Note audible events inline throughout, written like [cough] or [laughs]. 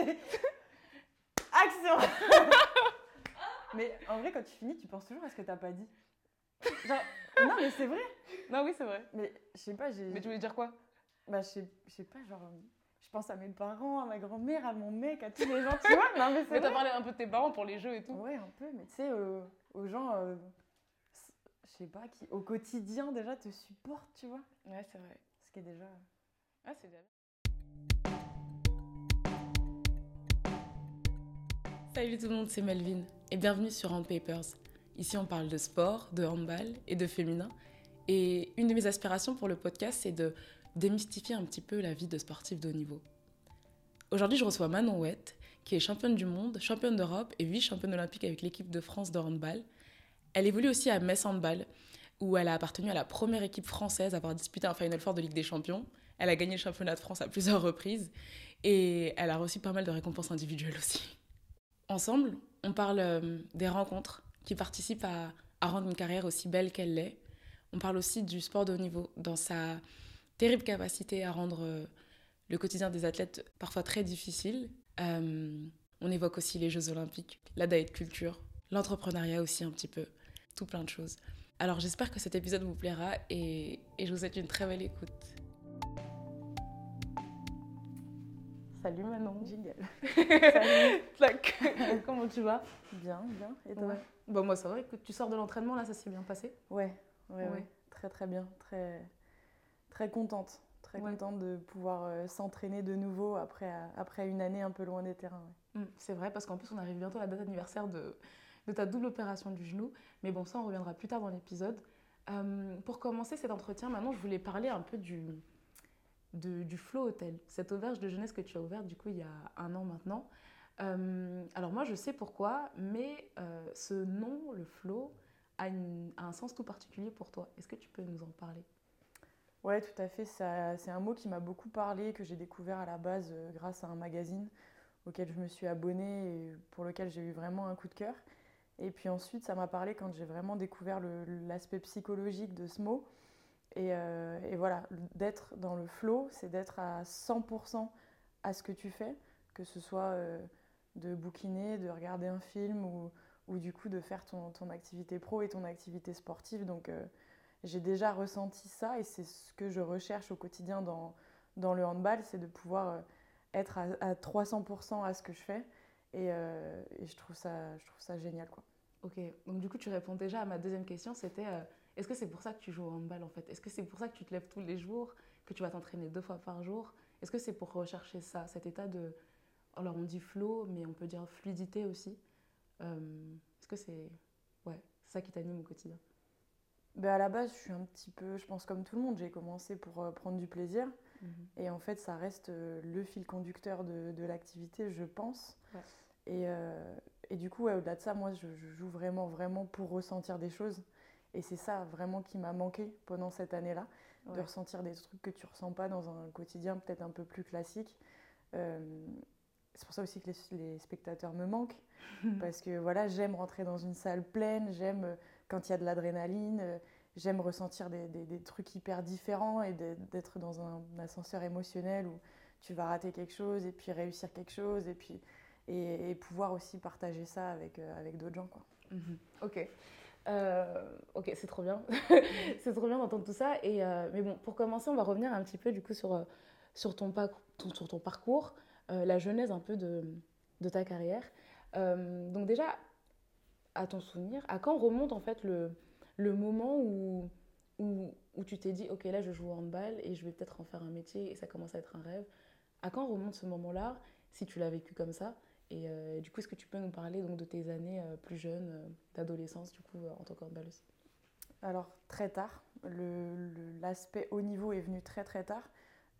[laughs] Action [laughs] Mais en vrai, quand tu finis, tu penses toujours à ce que t'as pas dit. [laughs] Genre, non, mais c'est vrai. Non, oui, c'est vrai. Mais je sais pas, j'ai. Mais tu voulais dire quoi? Bah, je sais, pas, genre. Je pense à mes parents, à ma grand-mère, à mon mec, à tous les gens, tu vois. Non, mais c'est Mais t'as parlé un peu de tes parents pour les jeux et tout. Ouais, un peu, mais tu sais, euh, aux gens, euh, je sais pas, qui au quotidien déjà te supportent, tu vois. Ouais, c'est vrai. Ce qui est déjà. Ah, c'est bien. Salut tout le monde, c'est Melvin et bienvenue sur Hand Papers. Ici, on parle de sport, de handball et de féminin. Et une de mes aspirations pour le podcast, c'est de démystifier un petit peu la vie de sportif de haut niveau. Aujourd'hui, je reçois Manon Ouette, qui est championne du monde, championne d'Europe et vice-championne olympique avec l'équipe de France de handball. Elle évolue aussi à Metz Handball, où elle a appartenu à la première équipe française à avoir disputé un Final Four de Ligue des Champions. Elle a gagné le championnat de France à plusieurs reprises et elle a reçu pas mal de récompenses individuelles aussi. Ensemble, on parle euh, des rencontres qui participent à, rendre une carrière aussi belle qu'elle l'est. On parle aussi du sport de haut niveau dans sa terrible capacité à rendre euh, le quotidien des athlètes parfois très difficile. Euh, on évoque aussi les Jeux Olympiques, la diet culture, l'entrepreneuriat aussi un petit peu, tout plein de choses. Alors j'espère que cet épisode vous plaira et, et je vous souhaite une très belle écoute. Salut Manon. Jingle. [laughs] Tac. [laughs] Comment tu vas? Bien, bien. Et toi? Ouais. Bon, moi ça va, écoute, tu sors de l'entraînement là, ça s'est bien passé? Ouais, ouais, ouais, Ouais. Très, très bien. Très, très contente. Très contente de pouvoir euh, s'entraîner de nouveau après, euh, après une année un peu loin des terrains. ouais. Mm, C'est vrai, parce qu'en plus on arrive bientôt à la date anniversaire de, de ta double opération du genou, mais bon, ça on reviendra plus tard dans l'épisode. Euh, pour commencer cet entretien, maintenant je voulais parler un peu du, de- du Flow Hotel, cette auberge de jeunesse que tu as ouverte du coup il y a un an maintenant. Euh, alors moi je sais pourquoi, mais euh, ce nom, le Flow, a, un sens tout particulier pour toi. Est-ce que tu peux nous en parler? Ouais, tout à fait. C'est un mot qui m'a beaucoup parlé, que j'ai découvert à la base euh, grâce à un magazine auquel je me suis abonnée et pour lequel j'ai eu vraiment un coup de cœur. Et puis ensuite, ça m'a parlé quand j'ai vraiment découvert l'aspect psychologique de ce mot. Et, euh, et voilà, d'être dans le flow, c'est d'être à 100% à ce que tu fais, que ce soit euh, de bouquiner, de regarder un film ou, du coup de faire ton, activité pro et ton activité sportive. Donc euh, j'ai déjà ressenti ça et c'est ce que je recherche au quotidien dans, le handball, c'est de pouvoir être à, à 300% à ce que je fais. Et, je, trouve ça, génial. Quoi. Ok, donc du coup tu réponds déjà à ma deuxième question, c'était est-ce que c'est pour ça que tu joues au handball en fait? Est-ce que c'est pour ça que tu te lèves tous les jours, que tu vas t'entraîner deux fois par jour? Est-ce que c'est pour rechercher ça, cet état de... Alors on dit flow, mais on peut dire fluidité aussi? Euh, Est-ce que c'est ouais, ça qui t'anime au quotidien? Ben, à la base, je suis un petit peu, je pense comme tout le monde, j'ai commencé pour euh, prendre du plaisir. Et en fait, ça reste euh, le fil conducteur de, de l'activité, je pense. Ouais. Et, euh, et du coup, ouais, au-delà de ça, moi, je, je joue vraiment, vraiment pour ressentir des choses. Et c'est ça vraiment qui m'a manqué pendant cette année-là, de ressentir des trucs que tu ressens pas dans un quotidien peut-être un peu plus classique. Euh, c'est pour ça aussi que les, les spectateurs me manquent, [laughs] parce que voilà, j'aime rentrer dans une salle pleine, j'aime euh, quand il y a de l'adrénaline, euh, j'aime ressentir des, des- des trucs hyper différents et d'être dans un, ascenseur émotionnel où tu vas rater quelque chose et puis réussir quelque chose et puis et, et pouvoir aussi partager ça avec, avec d'autres gens. Quoi. Mhm. Ok. Euh, ok, c'est trop bien. [laughs] [laughs] c'est trop bien d'entendre tout ça. Et, euh, mais bon, pour commencer, on va revenir un petit peu du coup sur, euh, sur, ton, pac- ton- sur ton parcours, euh, la genèse un peu de, de ta carrière. Donc déjà, à ton souvenir, à quand remonte en fait le, le moment où, où, où tu t'es dit, ok, là je joue au handball et je vais peut-être en faire un métier et ça commence à être un rêve. À quand remonte ce moment-là, si tu l'as vécu comme ça et euh, du coup, est-ce que tu peux nous parler donc, de tes années euh, plus jeunes, euh, d'adolescence, du coup, en tant qu'handballeuse Alors très tard, l'aspect haut niveau est venu très très tard.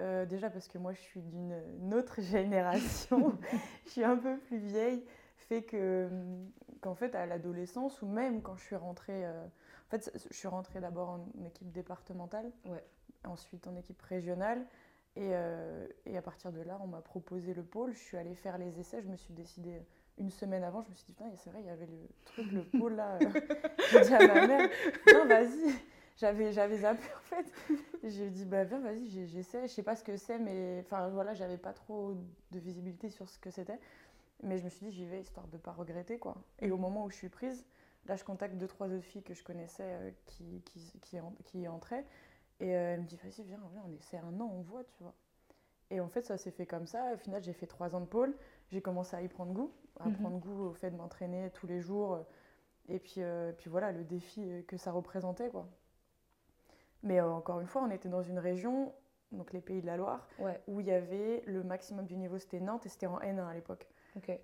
Euh, déjà parce que moi je suis d'une une autre [laughs] génération, [laughs] je suis un peu plus vieille, fait que hum, qu'en fait à l'adolescence ou même quand je suis rentrée, euh, en fait je suis rentrée d'abord en équipe départementale, Ouais. ensuite en équipe régionale et, euh, et à partir de là on m'a proposé le pôle, je suis allée faire les essais, je me suis décidée une semaine avant, je me suis dit putain c'est vrai il y avait le truc, le pôle là, [laughs] j'ai dit à ma mère non vas-y j'avais, j'avais zappé en fait. J'ai dit, bah viens, vas-y, j'essaie. Je sais pas ce que c'est, mais enfin voilà, j'avais pas trop de visibilité sur ce que c'était. Mais je me suis dit, j'y vais histoire de pas regretter quoi. Et au moment où je suis prise, là, je contacte deux, trois autres filles que je connaissais euh, qui, qui, qui, qui, entraient. Et euh, elle me dit, vas-y, viens, viens, on essaie un an, on voit, tu vois. Et en fait, ça s'est fait comme ça. Au final, j'ai fait trois ans de pôle. J'ai commencé à y prendre goût, à mhm. prendre goût au fait de m'entraîner tous les jours. Et puis, euh, puis voilà, le défi que ça représentait, quoi. Mais encore une fois, on était dans une région, donc les Pays de la Loire, où il y avait le maximum du niveau, c'était Nantes, et c'était en N1 à l'époque.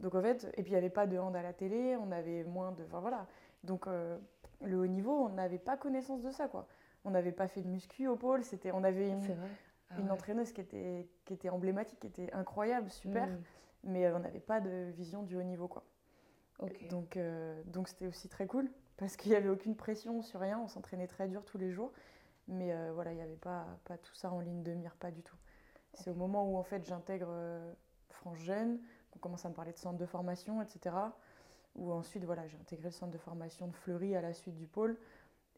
Donc en fait, et puis il n'y avait pas de hand à la télé, on avait moins de. Enfin voilà. Donc euh, le haut niveau, on n'avait pas connaissance de ça, quoi. On n'avait pas fait de muscu au pôle, c'était, on avait une, ah une entraîneuse qui était, qui était emblématique, qui était incroyable, super, mm. mais euh, on n'avait pas de vision du haut niveau, quoi. Donc euh, donc c'était aussi très cool, parce qu'il n'y avait aucune pression sur rien, on s'entraînait très dur tous les jours, mais voilà, il n'y avait pas, pas tout ça en ligne de mire, pas du tout. C'est au moment où en fait j'intègre France Jeune, on commence à me parler de centre de formation, etc. Ou ensuite, voilà, j'ai intégré le centre de formation de Fleury à la suite du pôle.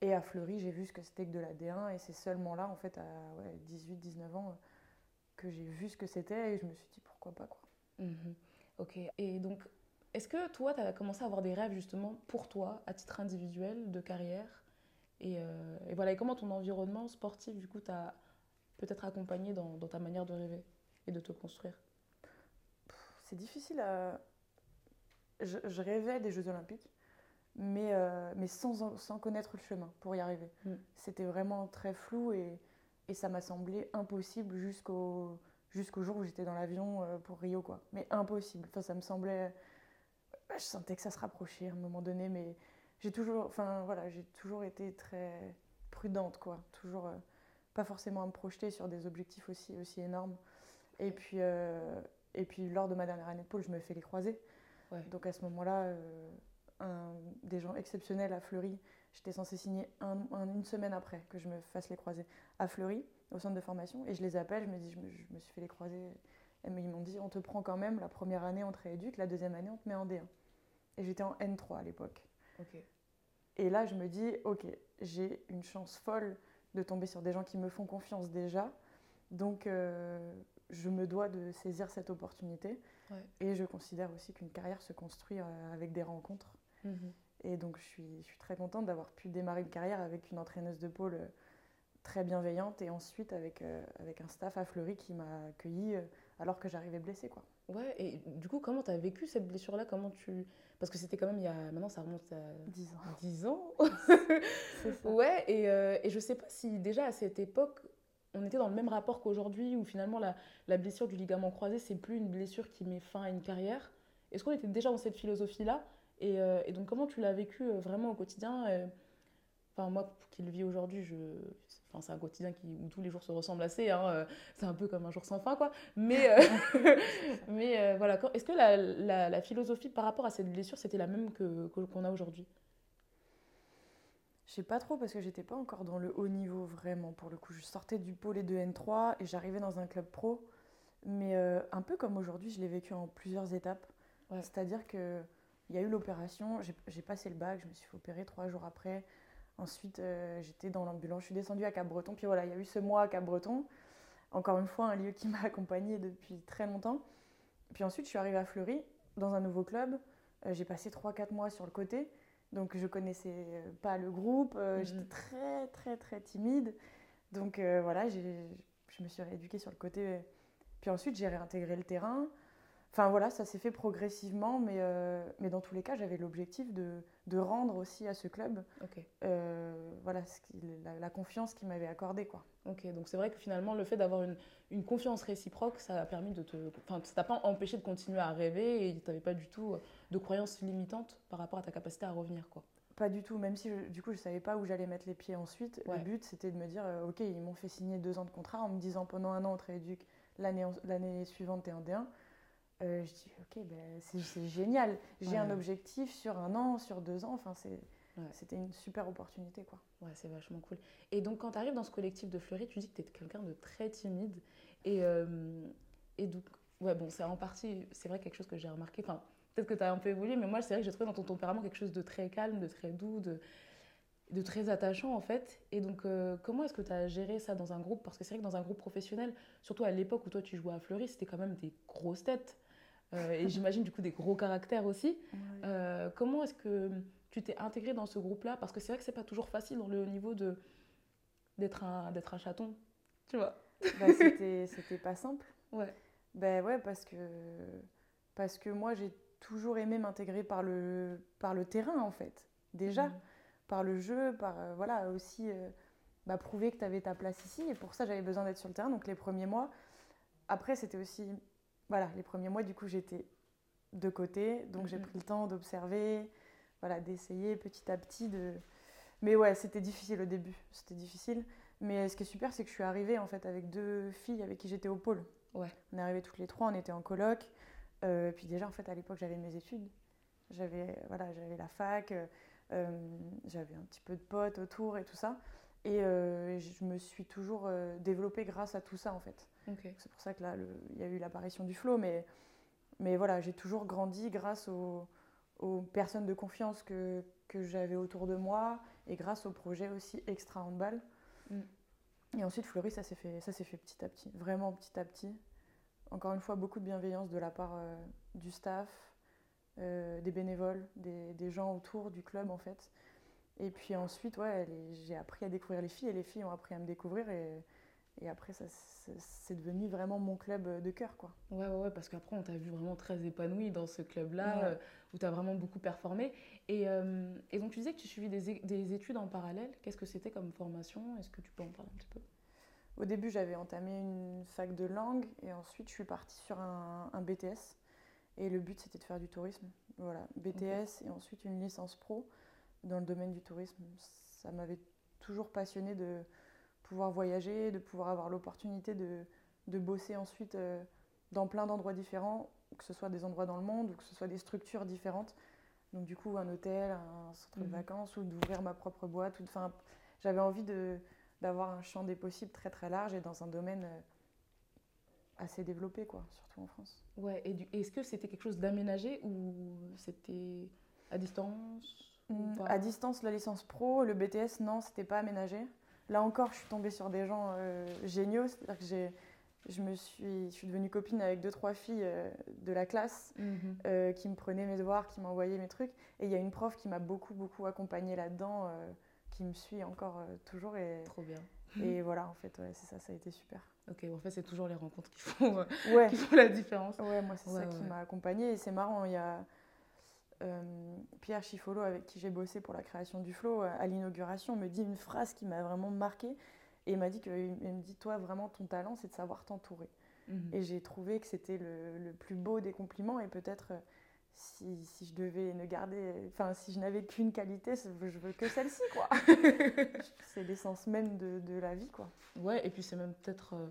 Et à Fleury, j'ai vu ce que c'était que de la D1. Et c'est seulement là, en fait, à 18-19 ans, que j'ai vu ce que c'était. Et je me suis dit, pourquoi pas, quoi. Mhm. Ok. Et donc, est-ce que toi, tu as commencé à avoir des rêves, justement, pour toi, à titre individuel, de carrière? Et, euh, et, voilà, et comment ton environnement sportif, du coup, t'a peut-être accompagné dans, dans ta manière de rêver et de te construire? C'est difficile à. Je, rêvais des Jeux Olympiques, mais, euh, mais sans, sans, connaître le chemin pour y arriver. Mm. C'était vraiment très flou et, et ça m'a semblé impossible jusqu'au jusqu'au jour où j'étais dans l'avion euh, pour Rio, quoi. Mais impossible. Enfin, ça me semblait. Je sentais que ça se rapprochait à un moment donné, mais j'ai toujours, enfin voilà, j'ai toujours été très prudente, quoi. Toujours euh, pas forcément à me projeter sur des objectifs aussi aussi énormes. Et puis et puis lors de ma dernière année de pôle, je me fais les croisés. Donc à ce moment-là, euh, des gens exceptionnels à Fleury, j'étais censée signer une semaine après que je me fasse les croisés à Fleury, au centre de formation. Et je les appelle, je me dis, je me, suis fait les croisés. Et ils m'ont dit, on te prend quand même la première année, on te rééduque, la deuxième année, on te met en D1. Et j'étais en N3 à l'époque. Et là, je me dis, ok, j'ai une chance folle de tomber sur des gens qui me font confiance déjà. Donc, euh, je me dois de saisir cette opportunité. Et je considère aussi qu'une carrière se construit euh, avec des rencontres. Et donc, je suis, je suis très contente d'avoir pu démarrer une carrière avec une entraîneuse de pôle euh, très bienveillante et ensuite avec, euh, avec un staff à Fleury qui m'a accueilli alors que j'arrivais blessée. Quoi. Ouais, et du coup, comment tu as vécu cette blessure-là? Comment tu... Parce que c'était quand même il y a... Maintenant, ça remonte à... 10 ans. 10 ans [laughs] Ouais, et, et je sais pas si déjà à cette époque, on était dans le même rapport qu'aujourd'hui, où finalement la, blessure du ligament croisé, c'est plus une blessure qui met fin à une carrière. Est-ce qu'on était déjà dans cette philosophie-là? Et, euh, et, donc, comment tu l'as vécu euh, vraiment au quotidien euh, Enfin, moi qui le vis aujourd'hui, je... enfin, c'est un quotidien qui, où tous les jours se ressemblent assez. Hein, c'est un peu comme un jour sans fin, quoi. Mais, [laughs] mais voilà, est-ce que la, la, philosophie par rapport à cette blessure, c'était la même que, qu'on a aujourd'hui? Je sais pas trop parce que j'étais pas encore dans le haut niveau vraiment pour le coup. Je sortais du pôle et de N3 et j'arrivais dans un club pro. Mais euh, un peu comme aujourd'hui, je l'ai vécu en plusieurs étapes. C'est-à-dire qu'il y a eu l'opération, j'ai passé le bac, je me suis fait opérer trois jours après. Ensuite, euh, j'étais dans l'ambulance, je suis descendue à Cap-Breton. Puis voilà, il y a eu ce mois à Cap-Breton. Encore une fois, un lieu qui m'a accompagnée depuis très longtemps. Puis ensuite, je suis arrivée à Fleury, dans un nouveau club. Euh, j'ai passé 3-4 mois sur le côté. Donc je connaissais euh, pas le groupe, euh, mhm. j'étais très très très timide. Donc voilà, je me suis rééduquée sur le côté. Puis ensuite j'ai réintégré le terrain. Enfin voilà, ça s'est fait progressivement, mais, mais dans tous les cas, j'avais l'objectif de, de, rendre aussi à ce club voilà, ce la, la, confiance qu'il m'avait accordée. Quoi. Ok, donc c'est vrai que finalement, le fait d'avoir une, une, confiance réciproque, ça a permis de te. Enfin, ça t'a pas empêché de continuer à rêver et tu n'avais pas du tout de croyances limitantes par rapport à ta capacité à revenir. quoi. Pas du tout, même si du coup je savais pas où j'allais mettre les pieds ensuite. Le but c'était de me dire, euh, ok, ils m'ont fait signer deux ans de contrat en me disant pendant un an on te rééduque, l'année suivante t'es en D1. Euh, je dis, ok, ben, c'est génial, j'ai un objectif sur un an, sur deux ans, enfin c'était une super opportunité. quoi. Ouais, c'est vachement cool. Et donc quand tu arrives dans ce collectif de Fleury, tu dis que tu es quelqu'un de très timide. Et, euh, et donc, ouais, bon, c'est en partie, c'est vrai quelque chose que j'ai remarqué. Enfin, peut-être que tu as un peu évolué, mais moi, c'est vrai que j'ai trouvé dans ton tempérament quelque chose de très calme, de très doux. De... de très attachant en fait. Et donc, euh, comment est-ce que tu as géré ça dans un groupe? Parce que c'est vrai que dans un groupe professionnel, surtout à l'époque où toi tu jouais à Fleury, c'était quand même des grosses têtes. Euh, et j'imagine du coup des gros caractères aussi. Euh, comment est-ce que tu t'es intégré dans ce groupe-là? Parce que c'est vrai que c'est pas toujours facile dans le niveau de d'être un, d'être un chaton, tu vois. Bah, c'était, [laughs] c'était pas simple. Ouais. Ben ouais, parce que, parce que moi j'ai toujours aimé m'intégrer par le, par le terrain en fait. Déjà. Mhm par le jeu, par euh, voilà aussi euh, bah, prouver que tu avais ta place ici. Et pour ça, j'avais besoin d'être sur le terrain. Donc les premiers mois. Après, c'était aussi voilà les premiers mois. Du coup, j'étais de côté, donc j'ai pris le temps d'observer, voilà, d'essayer petit à petit de. Mais ouais, c'était difficile au début. C'était difficile. Mais ce qui est super, c'est que je suis arrivée en fait avec deux filles avec qui j'étais au pôle. Ouais. On est arrivés toutes les trois, on était en coloc. Euh, puis déjà, en fait, à l'époque, j'avais mes études. J'avais voilà, j'avais la fac. Euh, j'avais un petit peu de potes autour et tout ça. Et euh, je me suis toujours euh, développée grâce à tout ça, en fait. C'est pour ça que là, il y a eu l'apparition du flow. Mais, mais voilà, j'ai toujours grandi grâce aux, aux personnes de confiance que, que j'avais autour de moi et grâce au projet aussi Extra Handball. Mm. Et ensuite, Fleury, ça s'est fait, ça fait petit à petit, vraiment petit à petit. Encore une fois, beaucoup de bienveillance de la part du staff, euh, des bénévoles, des, des, gens autour du club en fait. Et puis ensuite, ouais, j'ai appris à découvrir les filles et les filles ont appris à me découvrir et, et après, ça, c'est devenu vraiment mon club de cœur. Quoi. Ouais, ouais, ouais parce qu'après, on t'a vu vraiment très épanouie dans ce club-là, euh, où tu as vraiment beaucoup performé. Et, euh, et, donc, tu disais que tu suivais des, des études en parallèle. Qu'est-ce que c'était comme formation? Est-ce que tu peux en parler un petit peu? Au début, j'avais entamé une fac de langue et ensuite, je suis partie sur un, un BTS. Et le but, c'était de faire du tourisme. Voilà, BTS et ensuite une licence pro dans le domaine du tourisme. Ça m'avait toujours passionné de pouvoir voyager, de pouvoir avoir l'opportunité de, de, bosser ensuite euh, dans plein d'endroits différents, que ce soit des endroits dans le monde ou que ce soit des structures différentes. Donc du coup, un hôtel, un centre de mhm. vacances ou d'ouvrir ma propre boîte. Enfin, j'avais envie d'avoir un champ des possibles très très large et dans un domaine euh, assez développé, quoi, surtout en France. Ouais, et est-ce que c'était quelque chose d'aménagé ou c'était à distance? Mmh, À distance, la licence pro, le BTS, non, c'était pas aménagé. Là encore, je suis tombée sur des gens euh, géniaux, c'est-à-dire que j'ai, je me suis, je suis devenue copine avec deux trois filles euh, de la classe mmh euh, qui me prenaient mes devoirs, qui m'envoyaient mes trucs. Et il y a une prof qui m'a beaucoup beaucoup accompagnée là-dedans, qui me suit encore toujours et. Trop bien. Et voilà, en fait, ouais, c'est ça, ça a été super. Ok, en fait, c'est toujours les rencontres qui font, qui font la différence. Ouais, moi, c'est ça qui m'a accompagnée. Et c'est marrant, il y a Pierre Chifolo, avec qui j'ai bossé pour la création du flow, à l'inauguration, me dit une phrase qui m'a vraiment marquée. Et il m'a dit, que, il me dit Toi, vraiment, ton talent, c'est de savoir t'entourer. Mhm. Et j'ai trouvé que c'était le, le, plus beau des compliments. Et peut-être si, si, je devais ne garder, enfin si je n'avais qu'une qualité, je veux que celle-ci quoi. [laughs] c'est l'essence même de, de, la vie quoi. Ouais, et puis c'est même peut-être euh,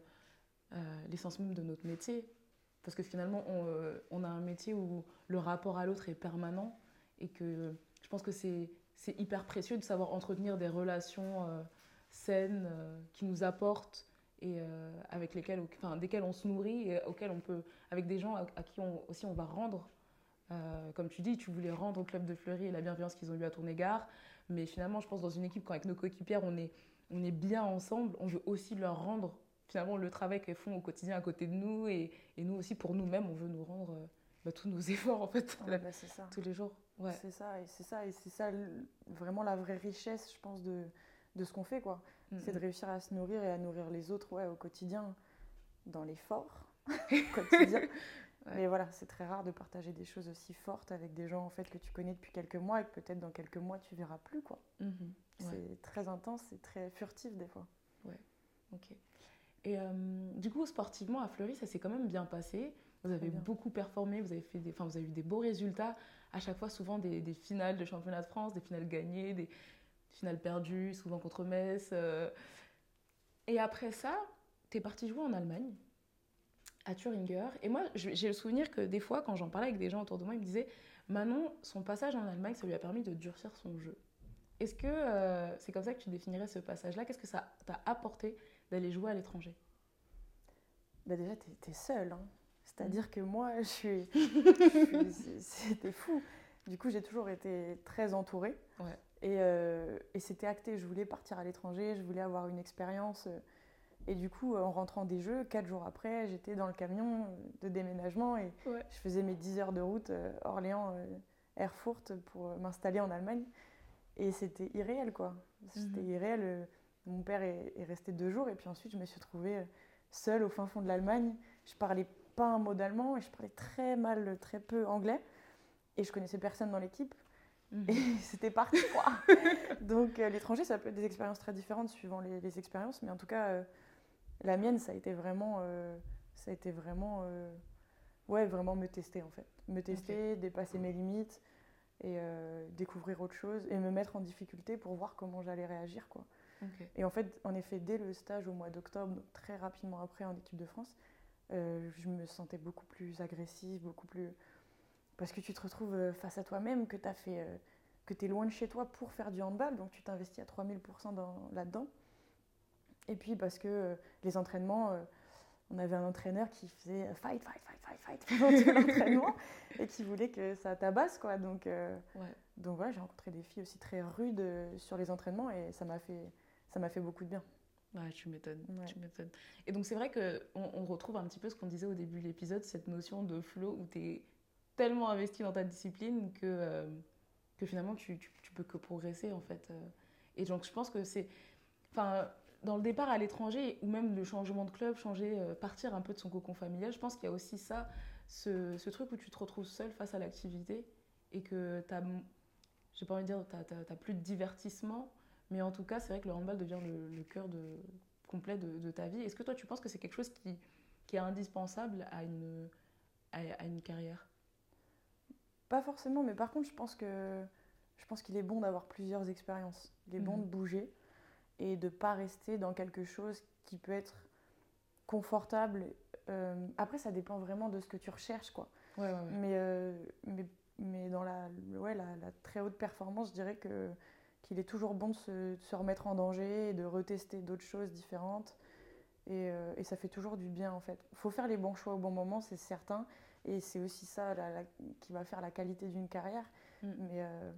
euh, l'essence même de notre métier, parce que finalement on, euh, on, a un métier où le rapport à l'autre est permanent et que je pense que c'est hyper précieux de savoir entretenir des relations saines qui nous apportent et avec lesquelles, enfin, desquelles on se nourrit et auxquelles on peut, avec des gens à, qui on, aussi on va rendre euh, comme tu dis, tu voulais rendre au club de Fleury la bienveillance qu'ils ont eu à ton égard. Mais finalement, je pense dans une équipe, quand avec nos coéquipières, on est bien ensemble, on veut aussi leur rendre finalement le travail qu'elles font au quotidien à côté de nous. Et, et nous aussi, pour nous-mêmes, on veut nous rendre euh, bah, tous nos [laughs] efforts, en fait, bah, ça. tous les jours. Ouais. C'est ça, et c'est ça, et c'est ça vraiment la vraie richesse, je pense, de, de ce qu'on fait, quoi. C'est de réussir à se nourrir et à nourrir les autres, ouais, au quotidien, dans l'effort [laughs] [laughs] quotidien. Mais voilà, c'est très rare de partager des choses aussi fortes avec des gens en fait que tu connais depuis quelques mois et que peut-être dans quelques mois tu verras plus quoi. Mhm. C'est très intense, c'est très furtif des fois. Ouais. Ok. Et euh, du coup, sportivement à Fleury, ça s'est quand même bien passé. Vous avez beaucoup performé, vous avez fait des, vous avez eu des beaux résultats. À chaque fois, souvent des, des, finales de championnat de France, des finales gagnées, des finales perdues, souvent contre Metz. Euh. Et après ça, tu es parti jouer en Allemagne à Thuringer. Et moi, j'ai le souvenir que des fois, quand j'en parlais avec des gens autour de moi, ils me disaient Manon, son passage en Allemagne, ça lui a permis de durcir son jeu. Est-ce que euh, c'est comme ça que tu définirais ce passage-là? Qu'est-ce que ça t'a apporté d'aller jouer à l'étranger bah Déjà, tu es, seule. Hein. C'est-à-dire mm. que moi, je suis. [laughs] C'était fou. Du coup, j'ai toujours été très entourée. Et, euh, et c'était acté, je voulais partir à l'étranger, je voulais avoir une expérience. Et du coup, en rentrant des Jeux, quatre jours après, j'étais dans le camion de déménagement et je faisais mes 10 heures de route Orléans-Erfurt pour m'installer en Allemagne. Et c'était irréel, quoi. C'était mhm. irréel. Mon père est, est, resté deux jours et puis ensuite, je me suis retrouvée seule au fin fond de l'Allemagne. Je parlais pas un mot d'allemand et je parlais très mal, très peu anglais. Et je connaissais personne dans l'équipe. Mhm. Et [laughs] c'était parti, quoi. [laughs] Donc, euh, l'étranger, ça peut être des expériences très différentes suivant les, expériences. Mais en tout cas, euh, la mienne, ça a été vraiment. Euh, ça a été vraiment. ouais, vraiment me tester, en fait. Me tester, dépasser mes limites et découvrir autre chose et me mettre en difficulté pour voir comment j'allais réagir, quoi. Et en fait, en effet, dès le stage au mois d'octobre, très rapidement après en équipe de France, euh, je me sentais beaucoup plus agressive, beaucoup plus. Parce que tu te retrouves euh, face à toi-même, que tu fait. Euh, que tu es loin de chez toi pour faire du handball, donc tu t'investis à 3000% là-dedans. Et puis parce que les entraînements, on avait un entraîneur qui faisait fight, fight, fight, fight, fight [laughs] pendant tout l'entraînement et qui voulait que ça tabasse, quoi. Donc, donc voilà, j'ai rencontré des filles aussi très rudes sur les entraînements et ça m'a fait, ça m'a fait beaucoup de bien. Ouais, tu m'étonnes, tu m'étonnes. Et donc c'est vrai qu'on on retrouve un petit peu ce qu'on disait au début de l'épisode, cette notion de flow où tu es tellement investi dans ta discipline que, euh, que finalement tu, tu, peux que progresser en fait. Euh. Et donc je pense que c'est... Enfin, dans le départ à l'étranger, ou même le changement de club, changer, euh, partir un peu de son cocon familial, je pense qu'il y a aussi ça, ce, ce, truc où tu te retrouves seul face à l'activité et que tu as, j'ai pas envie de dire, tu n'as plus de divertissement, mais en tout cas, c'est vrai que le handball devient le, cœur de, complet de, ta vie. Est-ce que toi, tu penses que c'est quelque chose qui, qui est indispensable à une, à, une carrière? Pas forcément, mais par contre, je pense que je pense qu'il est bon d'avoir plusieurs expériences. Il est bon mhm. de bouger et de pas rester dans quelque chose qui peut être confortable. Euh, après, ça dépend vraiment de ce que tu recherches, quoi. Ouais, ouais, mais, euh, mais, mais, dans la, ouais, la, la, très haute performance, je dirais que qu'il est toujours bon de se, remettre en danger et de retester d'autres choses différentes. Et, euh, et, ça fait toujours du bien en fait. Il faut faire les bons choix au bon moment, c'est certain. Et c'est aussi ça qui va faire la qualité d'une carrière. Mm. Mais, euh,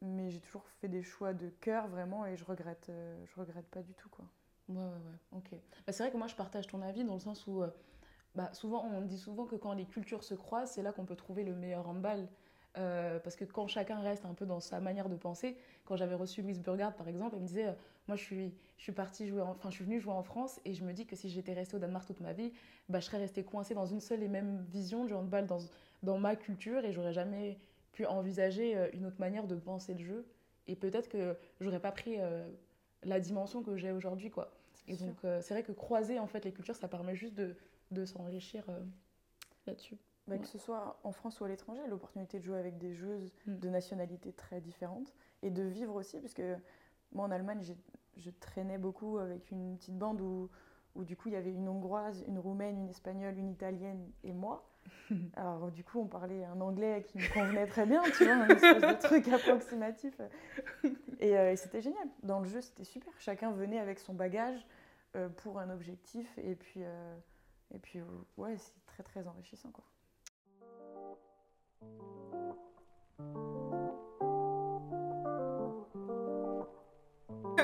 mais j'ai toujours fait des choix de cœur vraiment et je regrette, euh, je regrette pas du tout. Quoi. Ouais, ouais, ouais, ok. Bah, c'est vrai que moi je partage ton avis dans le sens où bah, souvent on dit souvent que quand les cultures se croisent, c'est là qu'on peut trouver le meilleur handball. Euh, parce que quand chacun reste un peu dans sa manière de penser, quand j'avais reçu Louise Burgard par exemple, elle me disait euh, Moi je suis, je suis partie jouer, enfin je suis venue jouer en France et je me dis que si j'étais restée au Danemark toute ma vie, bah, je serais restée coincée dans une seule et même vision du handball dans, dans ma culture et j'aurais jamais pu envisager euh, une autre manière de penser le jeu. Et peut-être que j'aurais pas pris la dimension que j'ai aujourd'hui. quoi. Et donc c'est vrai que croiser en fait les cultures, ça permet juste de, de s'enrichir là-dessus. Bah, que ce soit en France ou à l'étranger, l'opportunité de jouer avec des joueuses mm. de nationalités très différentes et de vivre aussi, puisque moi en Allemagne, je traînais beaucoup avec une petite bande où, où du coup il y avait une hongroise, une roumaine, une espagnole, une italienne et moi. [laughs] Alors du coup on parlait un anglais qui me convenait très bien, tu vois, un espèce de truc approximatif. Et, euh, et c'était génial. Dans le jeu c'était super. Chacun venait avec son bagage euh, pour un objectif et puis, euh, et puis ouais c'est très très enrichissant quoi.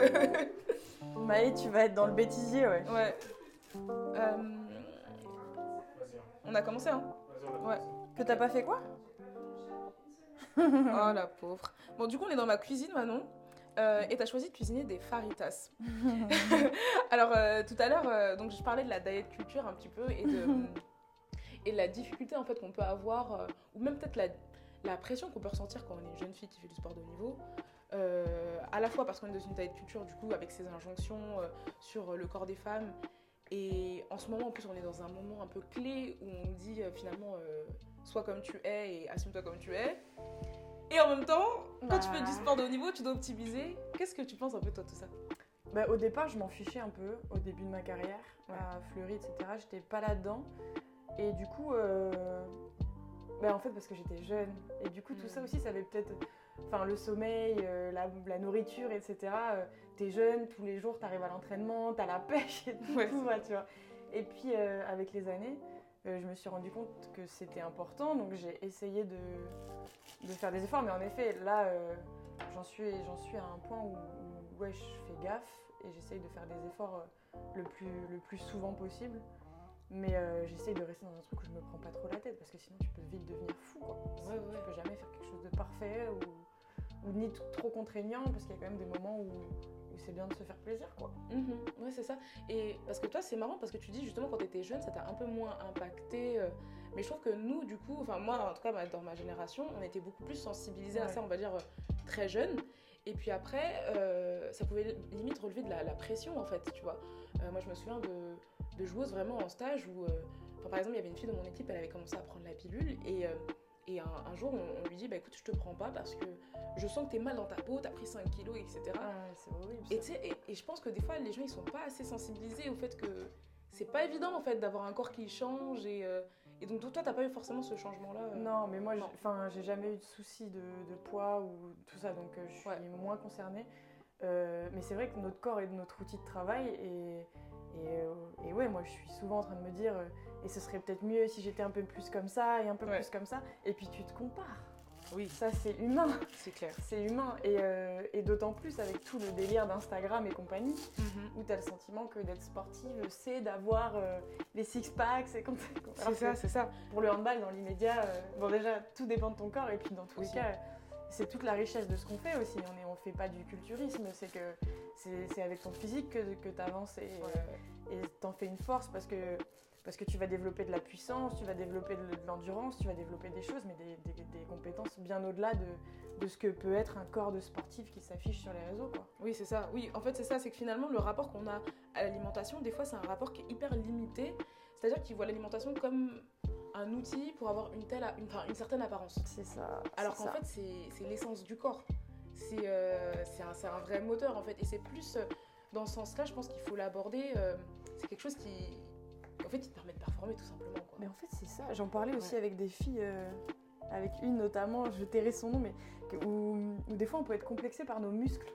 [laughs] Maë, tu vas être dans le bêtisier, ouais. Ouais. Euh, on a commencé, hein Ouais. Que t'as pas fait quoi? Oh la pauvre. Bon, du coup, on est dans ma cuisine, Manon. Euh, et tu as choisi de cuisiner des faritas. [laughs] [laughs] Alors, euh, tout à l'heure, donc je parlais de la diet culture un petit peu et de, et la difficulté en fait qu'on peut avoir, ou même peut-être la, la pression qu'on peut ressentir quand on est une jeune fille qui fait du sport de haut niveau, à la fois parce qu'on est dans une taille de culture, du coup, avec ces injonctions euh, sur le corps des femmes. Et en ce moment, en plus, on est dans un moment un peu clé où on dit euh, finalement, sois comme tu es et assume-toi comme tu es. Et en même temps, quand tu fais du sport de haut niveau, tu dois optimiser. Qu'est-ce que tu penses un peu, toi, de tout ça? Bah, Au départ, je m'en fichais un peu, au début de ma carrière, à Fleury, etc. J'étais pas là-dedans. Et du coup, bah, en fait, parce que j'étais jeune. Et du coup, tout ça mm. aussi, ça avait peut-être. Enfin, le sommeil, euh, la, nourriture, etc. Euh, t'es jeune, tous les jours, t'arrives à l'entraînement, t'as la pêche et tout, [laughs] tu vois. Et puis, euh, avec les années, je me suis rendu compte que c'était important, donc j'ai essayé de, de, faire des efforts. Mais en effet, là, j'en suis, suis à un point où, ouais, je fais gaffe et j'essaye de faire des efforts le plus, le plus souvent possible. Mais euh, j'essaye de rester dans un truc où je me prends pas trop la tête parce que sinon tu peux vite devenir fou. Quoi. Ouais, ouais. Tu peux jamais faire quelque chose de parfait ou, ou ni trop contraignant parce qu'il y a quand même des moments où, où c'est bien de se faire plaisir. quoi. Mm Ouais, c'est ça. Et parce que toi, c'est marrant parce que tu dis justement quand tu étais jeune, ça t'a un peu moins impacté. Euh, mais je trouve que nous, du coup, enfin moi en tout cas dans ma génération, on était beaucoup plus sensibilisés à ça, on va dire, euh, très jeune. Et puis après, ça pouvait limite relever de la, la, pression en fait, tu vois. moi je me souviens de de joueuse vraiment en stage où, euh, par exemple, il y avait une fille de mon équipe, elle avait commencé à prendre la pilule et, euh, et un, jour on, lui dit bah écoute, je te prends pas parce que je sens que t'es mal dans ta peau, t'as pris 5 kilos, etc. Ah, c'est horrible. Et, et, je pense que des fois les gens ils sont pas assez sensibilisés au fait que c'est pas évident en fait d'avoir un corps qui change et, euh, et donc toi t'as pas eu forcément ce changement là Non, mais moi enfin j'ai jamais eu de soucis de, de, poids ou tout ça donc je suis moins concernée. mais c'est vrai que notre corps est notre outil de travail et, euh, et, ouais, moi je suis souvent en train de me dire, euh, et ce serait peut-être mieux si j'étais un peu plus comme ça et un peu plus comme ça. Et puis tu te compares. Oui. Ça c'est humain. C'est clair. C'est humain. Et, euh, et d'autant plus avec tout le délire d'Instagram et compagnie, mhm. où tu as le sentiment que d'être sportive, c'est d'avoir les six-packs. C'est ça, c'est ça. Pour le handball, dans l'immédiat, bon déjà, tout dépend de ton corps. Et puis dans tous les cas, c'est toute la richesse de ce qu'on fait aussi. On ne on fait pas du culturisme, c'est que c'est avec ton physique que, que tu avances et tu en fais une force parce que, parce que tu vas développer de la puissance, tu vas développer de, l'endurance, tu vas développer des choses, mais des, des, compétences bien au-delà de, de, ce que peut être un corps de sportif qui s'affiche sur les réseaux. Quoi. Oui, c'est ça. Oui, en fait, c'est ça. C'est que finalement, le rapport qu'on a à l'alimentation, des fois, c'est un rapport qui est hyper limité. C'est-à-dire qu'il voit l'alimentation comme un outil pour avoir une, telle, une, une certaine apparence. C'est ça. Alors qu'en fait, c'est l'essence du corps. C'est euh, un, un, vrai moteur, en fait. Et c'est plus euh, dans ce sens-là, je pense qu'il faut l'aborder. Euh, c'est quelque chose qui, en fait, qui te permet de performer tout simplement. Quoi. Mais en fait, c'est ça. J'en parlais aussi avec des filles, avec une notamment, je tairai son nom, mais où, où, des fois on peut être complexé par nos muscles.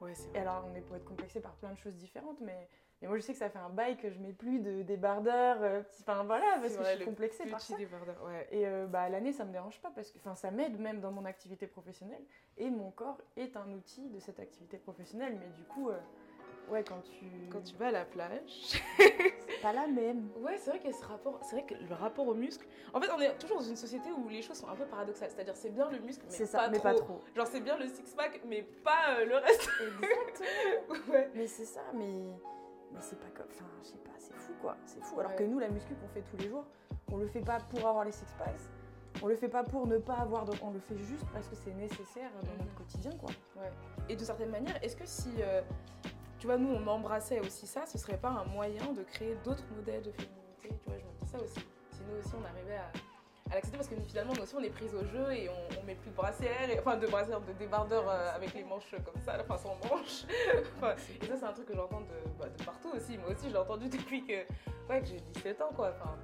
Ouais, et alors, on peut être complexé par plein de choses différentes, mais moi, je sais que ça fait un bail que je mets plus de débardeurs. Euh, enfin, voilà, parce que je suis complexée par ça. Ouais. Et euh, bah, l'année, ça me dérange pas parce que ça m'aide même dans mon activité professionnelle. Et mon corps est un outil de cette activité professionnelle. Mais du coup, euh, ouais, quand tu. Quand tu vas à la plage. [laughs] c'est pas la même. Ouais, c'est vrai a ce rapport. C'est vrai que le rapport au muscle. En fait, on est toujours dans une société où les choses sont un peu paradoxales. C'est-à-dire, c'est bien le muscle, mais, pas, mais trop. pas trop. Genre, c'est bien le six-pack, mais pas le reste. [laughs] Exactement. ouais. Mais c'est ça, mais mais c'est pas comme. Enfin, je sais pas, c'est fou quoi. C'est fou. Alors que nous, la muscu qu'on fait tous les jours, on le fait pas pour avoir les six packs. On le fait pas pour ne pas avoir. De... On le fait juste parce que c'est nécessaire dans notre mhm. quotidien quoi. Ouais. Et de certaine manière, est-ce que si. Euh, tu vois, nous, on embrassait aussi ça, ce serait pas un moyen de créer d'autres modèles de féminité Tu vois, je me dis ça aussi. Si nous aussi, on arrivait à à l'accepter parce que finalement nous aussi on est prise au jeu et on, met plus de brassière, enfin de brassière, de débardeur euh, avec les manches comme ça, [laughs] enfin sans manches. et ça c'est un truc que j'entends de, bah, de, partout aussi. Moi aussi j'ai entendu [laughs] depuis que, ouais, que j'ai 17 ans quoi. Enfin,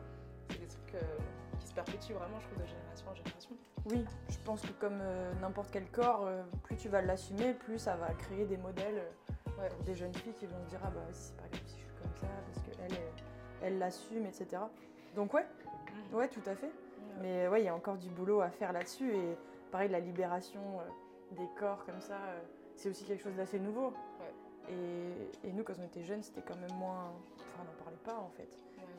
c'est des trucs euh, qui se perpétuent vraiment je trouve de génération en génération. Oui, je pense que comme euh, n'importe quel corps, plus tu vas l'assumer, plus ça va créer des modèles pour des jeunes filles qui vont se dire ah bah c'est pas grave si je suis comme ça parce qu'elle elle l'assume, etc. Donc ouais, mmh. ouais tout à fait. Mais ouais, il y a encore du boulot à faire là-dessus. Et pareil, la libération euh, des corps comme ça, euh, c'est aussi quelque chose d'assez nouveau. Et, et, nous, quand on était jeunes, c'était quand même moins. Enfin, on n'en parlait pas en fait.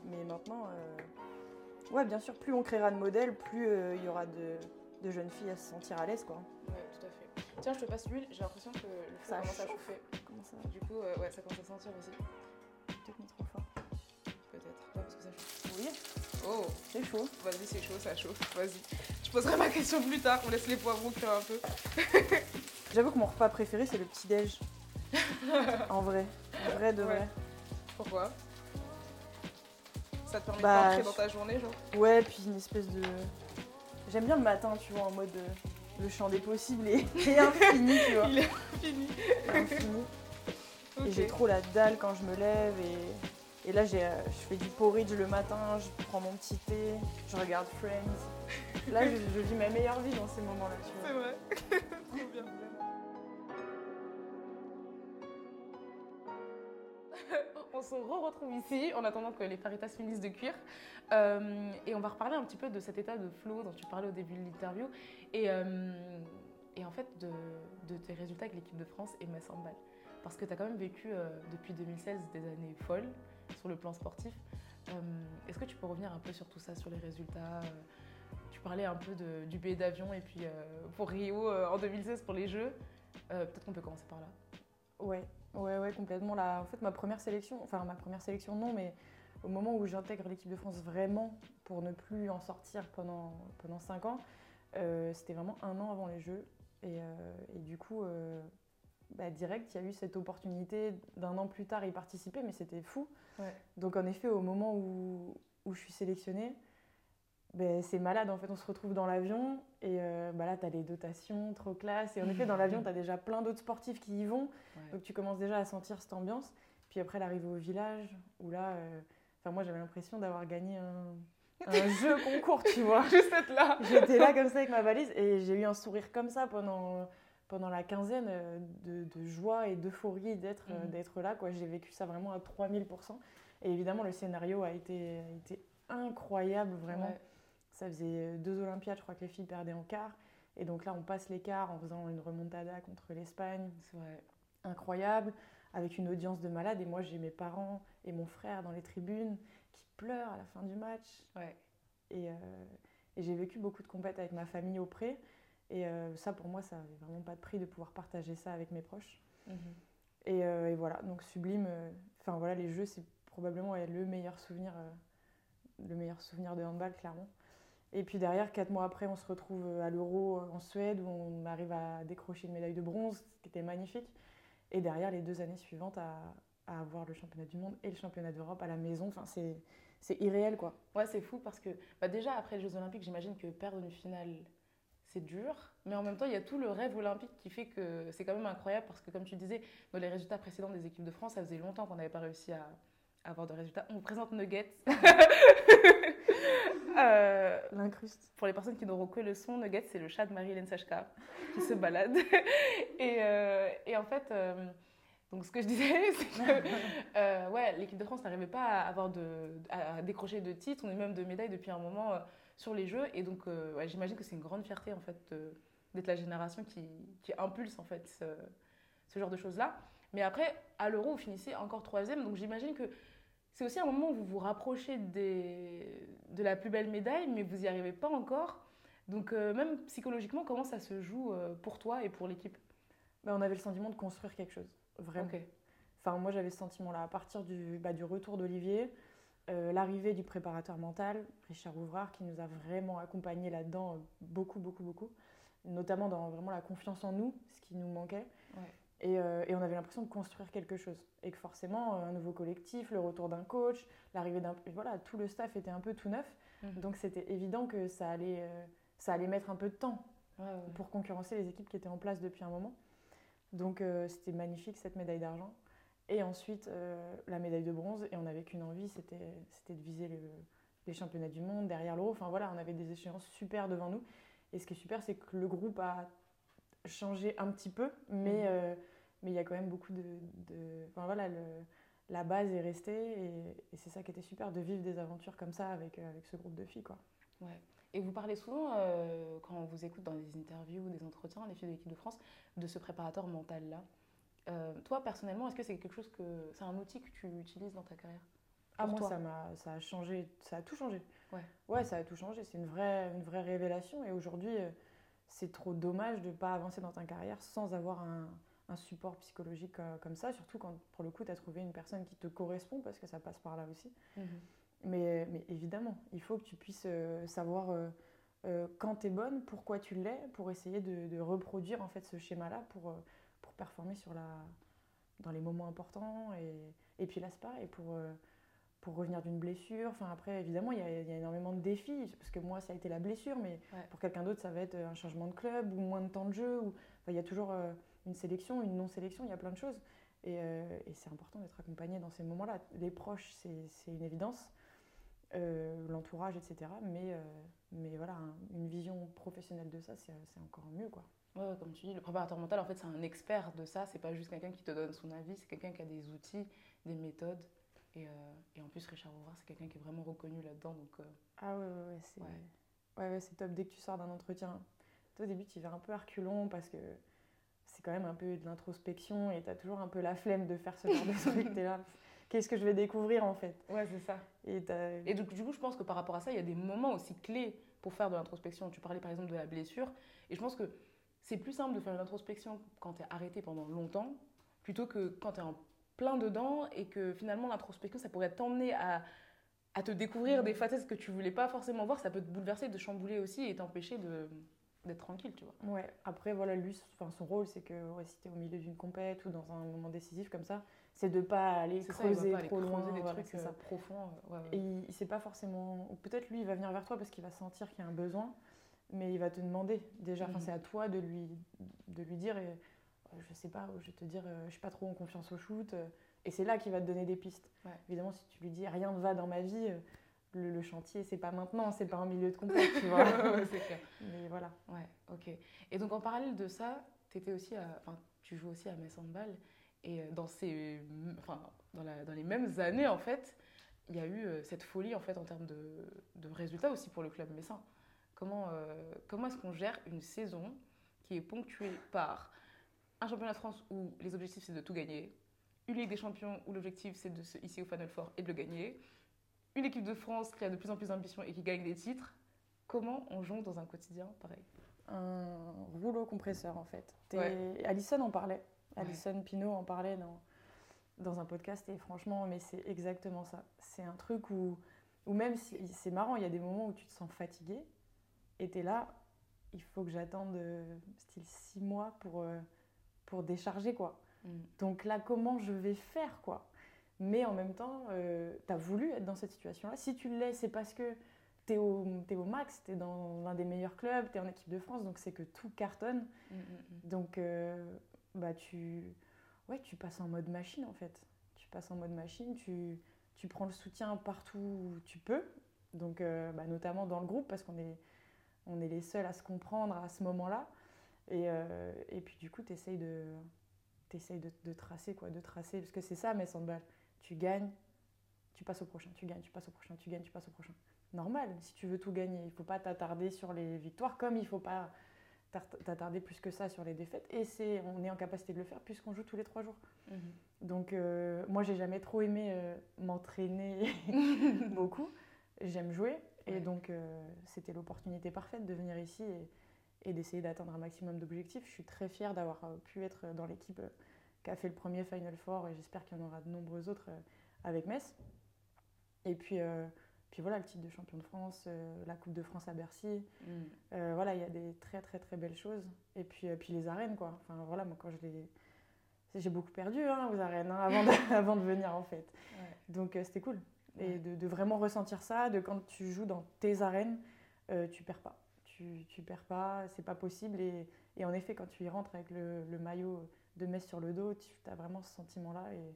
Mais maintenant, euh, ouais, bien sûr, plus on créera de modèles, plus il y aura de, de, jeunes filles à se sentir à l'aise, quoi. Ouais, tout à fait. Tiens, je te passe l'huile, j'ai l'impression que le feu commence à chauffer. Ça Du coup, ouais, ça commence à sentir aussi. Peut-être mis trop fort. Peut-être, ouais, parce que ça chauffe. Oui. Oh, c'est chaud. Vas-y, c'est chaud, ça chauffe. Vas-y. Je poserai ma question plus tard. On laisse les poivrons cuire un peu. [laughs] J'avoue que mon repas préféré, c'est le petit-déj. [laughs] en vrai. En vrai de vrai. Pourquoi? Ça te permet bah, de rentrer dans ta journée, genre? Ouais, puis une espèce de. J'aime bien le matin, tu vois, en mode euh, le champ des possibles et, [laughs] infini, tu vois. Il est infini. infini. Et j'ai trop la dalle quand je me lève et et là, euh, je fais du porridge le matin, je prends mon petit thé, je regarde Friends. Là, [laughs] je, vis ma meilleure vie dans ces moments-là. C'est vrai. [laughs] Trop bien. On se re-retrouve ici en attendant que les paritas finissent de cuire. Euh, et on va reparler un petit peu de cet état de flow dont tu parlais au début de l'interview. Et, euh, en fait, de, tes résultats avec l'équipe de France et Metz Handball. Parce que tu as quand même vécu euh, depuis 2016 des années folles sur le plan sportif. Est-ce que tu peux revenir un peu sur tout ça, sur les résultats Tu parlais un peu du billet d'avion et puis pour Rio en 2016 pour les Jeux. Peut-être qu'on peut commencer par là. Ouais, ouais, ouais, complètement. Là, en fait, ma première sélection, enfin ma première sélection non, mais au moment où j'intègre l'équipe de France vraiment pour ne plus en sortir pendant, pendant 5 ans, euh, c'était vraiment un an avant les Jeux. Et, euh, et du coup, euh, bah, direct, il y a eu cette opportunité d'un an plus tard y participer, mais c'était fou. Donc en effet, au moment où, où je suis sélectionnée, ben, c'est malade. En fait, on se retrouve dans l'avion et euh, bah là, tu as les dotations, trop classe. Et en effet, dans l'avion, [laughs] tu as déjà plein d'autres sportifs qui y vont. Donc, tu commences déjà à sentir cette ambiance. Puis après, l'arrivée au village, où là, euh, moi, j'avais l'impression d'avoir gagné un, un [laughs] jeu concours, tu vois. [laughs] Juste être là. J'étais là comme ça avec ma valise et j'ai eu un sourire comme ça pendant, pendant la quinzaine euh, de, de joie et d'euphorie d'être mhm. d'être là. J'ai vécu ça vraiment à 3000%. Et évidemment, le scénario a été, a été incroyable, vraiment. Ça faisait deux Olympiades, je crois que les filles perdaient en quart. Et donc là, on passe l'écart en faisant une remontada contre l'Espagne. C'est incroyable, avec une audience de malades. Et moi, j'ai mes parents et mon frère dans les tribunes qui pleurent à la fin du match. Ouais. Et, euh, et j'ai vécu beaucoup de compètes avec ma famille auprès. Et euh, ça, pour moi, ça n'avait vraiment pas de prix de pouvoir partager ça avec mes proches. Mhm. Et, euh, et, voilà, donc sublime. Enfin voilà, les jeux, c'est probablement le meilleur souvenir, le meilleur souvenir de handball, clairement. Et puis derrière, quatre mois après, on se retrouve à l'Euro en Suède où on arrive à décrocher une médaille de bronze, ce qui était magnifique. Et derrière, les deux années suivantes, à, avoir le championnat du monde et le championnat d'Europe à la maison. Enfin, c'est irréel, quoi. Ouais, c'est fou parce que bah déjà, après les Jeux Olympiques, j'imagine que perdre une finale, c'est dur. Mais en même temps, il y a tout le rêve olympique qui fait que c'est quand même incroyable parce que, comme tu disais, dans les résultats précédents des équipes de France, ça faisait longtemps qu'on n'avait pas réussi à, avoir de résultats. On vous présente Nuggets. [laughs] Euh, L'incruste. Pour les personnes qui n'auront que le son, Nugget, c'est le chat de Marie-Hélène Sachka qui se [laughs] balade. [laughs] et, euh, et, en fait, euh, donc ce que je disais, [laughs] c'est que ouais, l'équipe de France n'arrivait pas à, avoir de, à décrocher de titres, on est même de médailles depuis un moment sur les Jeux. Et donc, ouais, j'imagine que c'est une grande fierté en fait d'être la génération qui, qui, impulse en fait ce, ce genre de choses-là. Mais après, à l'Euro, vous finissez encore troisième, donc j'imagine que c'est aussi un moment où vous vous rapprochez des, de la plus belle médaille, mais vous n'y arrivez pas encore. Donc euh, même psychologiquement, comment ça se joue euh, pour toi et pour l'équipe? Bah, On avait le sentiment de construire quelque chose, vraiment. Enfin, moi j'avais ce sentiment-là à partir du, bah, du retour d'Olivier, euh, l'arrivée du préparateur mental, Richard Ouvrard, qui nous a vraiment accompagnés là-dedans beaucoup, beaucoup, beaucoup, notamment dans vraiment la confiance en nous, ce qui nous manquait. Euh, et, on avait l'impression de construire quelque chose. Et que forcément, un nouveau collectif, le retour d'un coach, l'arrivée d'un. Voilà, tout le staff était un peu tout neuf. Mhm. Donc c'était évident que ça allait, euh, ça allait mettre un peu de temps pour concurrencer les équipes qui étaient en place depuis un moment. Donc euh, c'était magnifique cette médaille d'argent. Et ensuite, la médaille de bronze. Et on n'avait qu'une envie, c'était de viser les championnats du monde derrière l'euro. Enfin voilà, on avait des échéances super devant nous. Et ce qui est super, c'est que le groupe a changé un petit peu, mais. Mhm mais il y a quand même beaucoup de. Enfin, voilà, le, la base est restée et, c'est ça qui était super de vivre des aventures comme ça avec, euh, avec ce groupe de filles. Quoi. Ouais. Et vous parlez souvent, euh, quand on vous écoute dans des interviews ou des entretiens, les filles de l'équipe de France, de ce préparateur mental-là. Euh, toi, personnellement, est-ce que c'est quelque chose que. C'est un outil que tu utilises dans ta carrière? Ah, moi, ça, a, ça a changé, ça a tout changé. Ouais, ouais ça a tout changé. C'est une vraie, une vraie révélation. Et aujourd'hui, c'est trop dommage de ne pas avancer dans ta carrière sans avoir un, un support psychologique euh, comme ça, surtout quand pour le coup tu as trouvé une personne qui te correspond, parce que ça passe par là aussi. Mhm. Mais, mais, évidemment, il faut que tu puisses euh, savoir euh, quand tu es bonne, pourquoi tu l'es, pour essayer de, reproduire en fait ce schéma-là pour, pour performer sur la, dans les moments importants. Et, et puis là, c'est pareil, pour, pour revenir d'une blessure. Enfin, après, évidemment, il y, a, il y, a, énormément de défis, parce que moi, ça a été la blessure, mais pour quelqu'un d'autre, ça va être un changement de club ou moins de temps de jeu. Ou, il y a toujours une sélection, une non-sélection, il y a plein de choses. Et, euh, c'est important d'être accompagné dans ces moments-là. Les proches, c'est une évidence, euh, l'entourage, etc. Mais, euh, mais voilà, une vision vraiment professionnel de ça, c'est encore mieux, quoi. Ouais, comme tu dis, le préparateur mental, en fait, c'est un expert de ça. C'est pas juste quelqu'un qui te donne son avis, c'est quelqu'un qui a des outils, des méthodes. Et, euh, et en plus, Richard Ouvrard, c'est quelqu'un qui est vraiment reconnu là-dedans. Donc, euh, Ah ouais, ouais, ouais c'est ouais. ouais, c'est top. Dès que tu sors d'un entretien, toi, au début, tu vas un peu reculons parce que c'est quand même un peu de l'introspection et tu as toujours un peu la flemme de faire ce genre de [laughs] truc. T'es là, qu'est-ce que je vais découvrir en fait? Ouais, c'est ça. Et, et du, du coup, je pense que par rapport à ça, il y a des moments aussi clés pour faire de l'introspection. Tu parlais par exemple de la blessure. Et je pense que c'est plus simple de faire une introspection quand tu es arrêté pendant longtemps plutôt que quand tu es en plein dedans et que finalement l'introspection, ça pourrait t'emmener à, à te découvrir des facettes que tu voulais pas forcément voir. Ça peut te bouleverser, te chambouler aussi et t'empêcher de d'être tranquille, tu vois. Ouais, après, voilà, lui, enfin, son rôle, c'est que ouais, si tu es au milieu d'une compète ou dans un moment décisif comme ça, c'est de pas aller creuser trop loin. des trucs euh, profonds. Euh, et il, il sait pas forcément. Ou peut-être lui, il va venir vers toi parce qu'il va sentir qu'il y a un besoin mais il va te demander déjà. Enfin, mhm. c'est à toi de lui, de lui dire, et, je sais pas, je vais te dire, euh, je suis pas trop en confiance au shoot. Euh, et c'est là qu'il va te donner des pistes. Évidemment, si tu lui dis rien ne va dans ma vie, le, chantier, c'est pas maintenant, c'est pas un milieu de compète, tu vois. [laughs] c'est clair. Mais voilà. Ouais, ok. Et donc en parallèle de ça, étais aussi à, tu joues aussi à Metz Handball. Et dans, ces, enfin, dans, la, dans les mêmes années, en fait, il y a eu cette folie en fait en termes de, de résultats aussi pour le club messin. Comment, euh, comment est-ce qu'on gère une saison qui est ponctuée par un championnat de France où les objectifs c'est de tout gagner, une Ligue des Champions où l'objectif c'est de se hisser au Final Four et de le gagner, une équipe de France qui a de plus en plus d'ambition et qui gagne des titres. Comment on jongle dans un quotidien pareil? Un rouleau compresseur en fait. Alison en parlait. Alison Pinault en parlait dans, dans un podcast et franchement, mais c'est exactement ça. C'est un truc où, où même si c'est marrant, il y a des moments où tu te sens fatigué, et t'es là, il faut que j'attende euh, style six mois pour, euh, pour décharger, quoi. Mm. Donc là, comment je vais faire, quoi? Mais en même temps, euh, t'as voulu être dans cette situation-là. Si tu l'es, c'est parce que t'es au, es au max, t'es dans l'un des meilleurs clubs, t'es en équipe de France, donc c'est que tout cartonne. Mm, mm, donc, bah, tu, ouais, tu passes en mode machine, en fait. Tu passes en mode machine, tu, tu prends le soutien partout où tu peux. Donc, bah, notamment dans le groupe, parce qu'on est on est les seuls à se comprendre à ce moment-là. Et, euh, et, puis du coup, tu essayes, de, de, de, tracer, quoi, de tracer, parce que c'est ça, mes balles. Tu gagnes, tu passes au prochain, tu gagnes, tu passes au prochain, tu gagnes, tu passes au prochain. Normal, si tu veux tout gagner, il ne faut pas t'attarder sur les victoires, comme il ne faut pas t'attarder plus que ça sur les défaites. Et c'est, on est en capacité de le faire puisqu'on joue tous les trois jours. Mhm. Donc euh, moi, j'ai jamais trop aimé euh, m'entraîner [laughs] beaucoup. J'aime jouer, et donc, euh, c'était l'opportunité parfaite de venir ici et, d'essayer d'atteindre un maximum d'objectifs. Je suis très fière d'avoir euh, pu être dans l'équipe euh, qui a fait le premier Final Four et j'espère qu'il y en aura de nombreux autres avec Metz. Et puis, puis voilà, le titre de champion de France, la Coupe de France à Bercy. Mm. voilà, il y a des très très très belles choses. Et puis, puis les arènes, quoi. Enfin voilà, moi quand je les. J'ai beaucoup perdu hein, aux arènes hein, avant, de, [laughs] avant de venir en fait. Donc c'était cool. Et de, vraiment ressentir ça, de quand tu joues dans tes arènes, euh, tu perds pas. Tu, tu perds pas, c'est pas possible. Et, et, en effet, quand tu y rentres avec le, le maillot de Metz sur le dos, tu as vraiment ce sentiment-là. Et,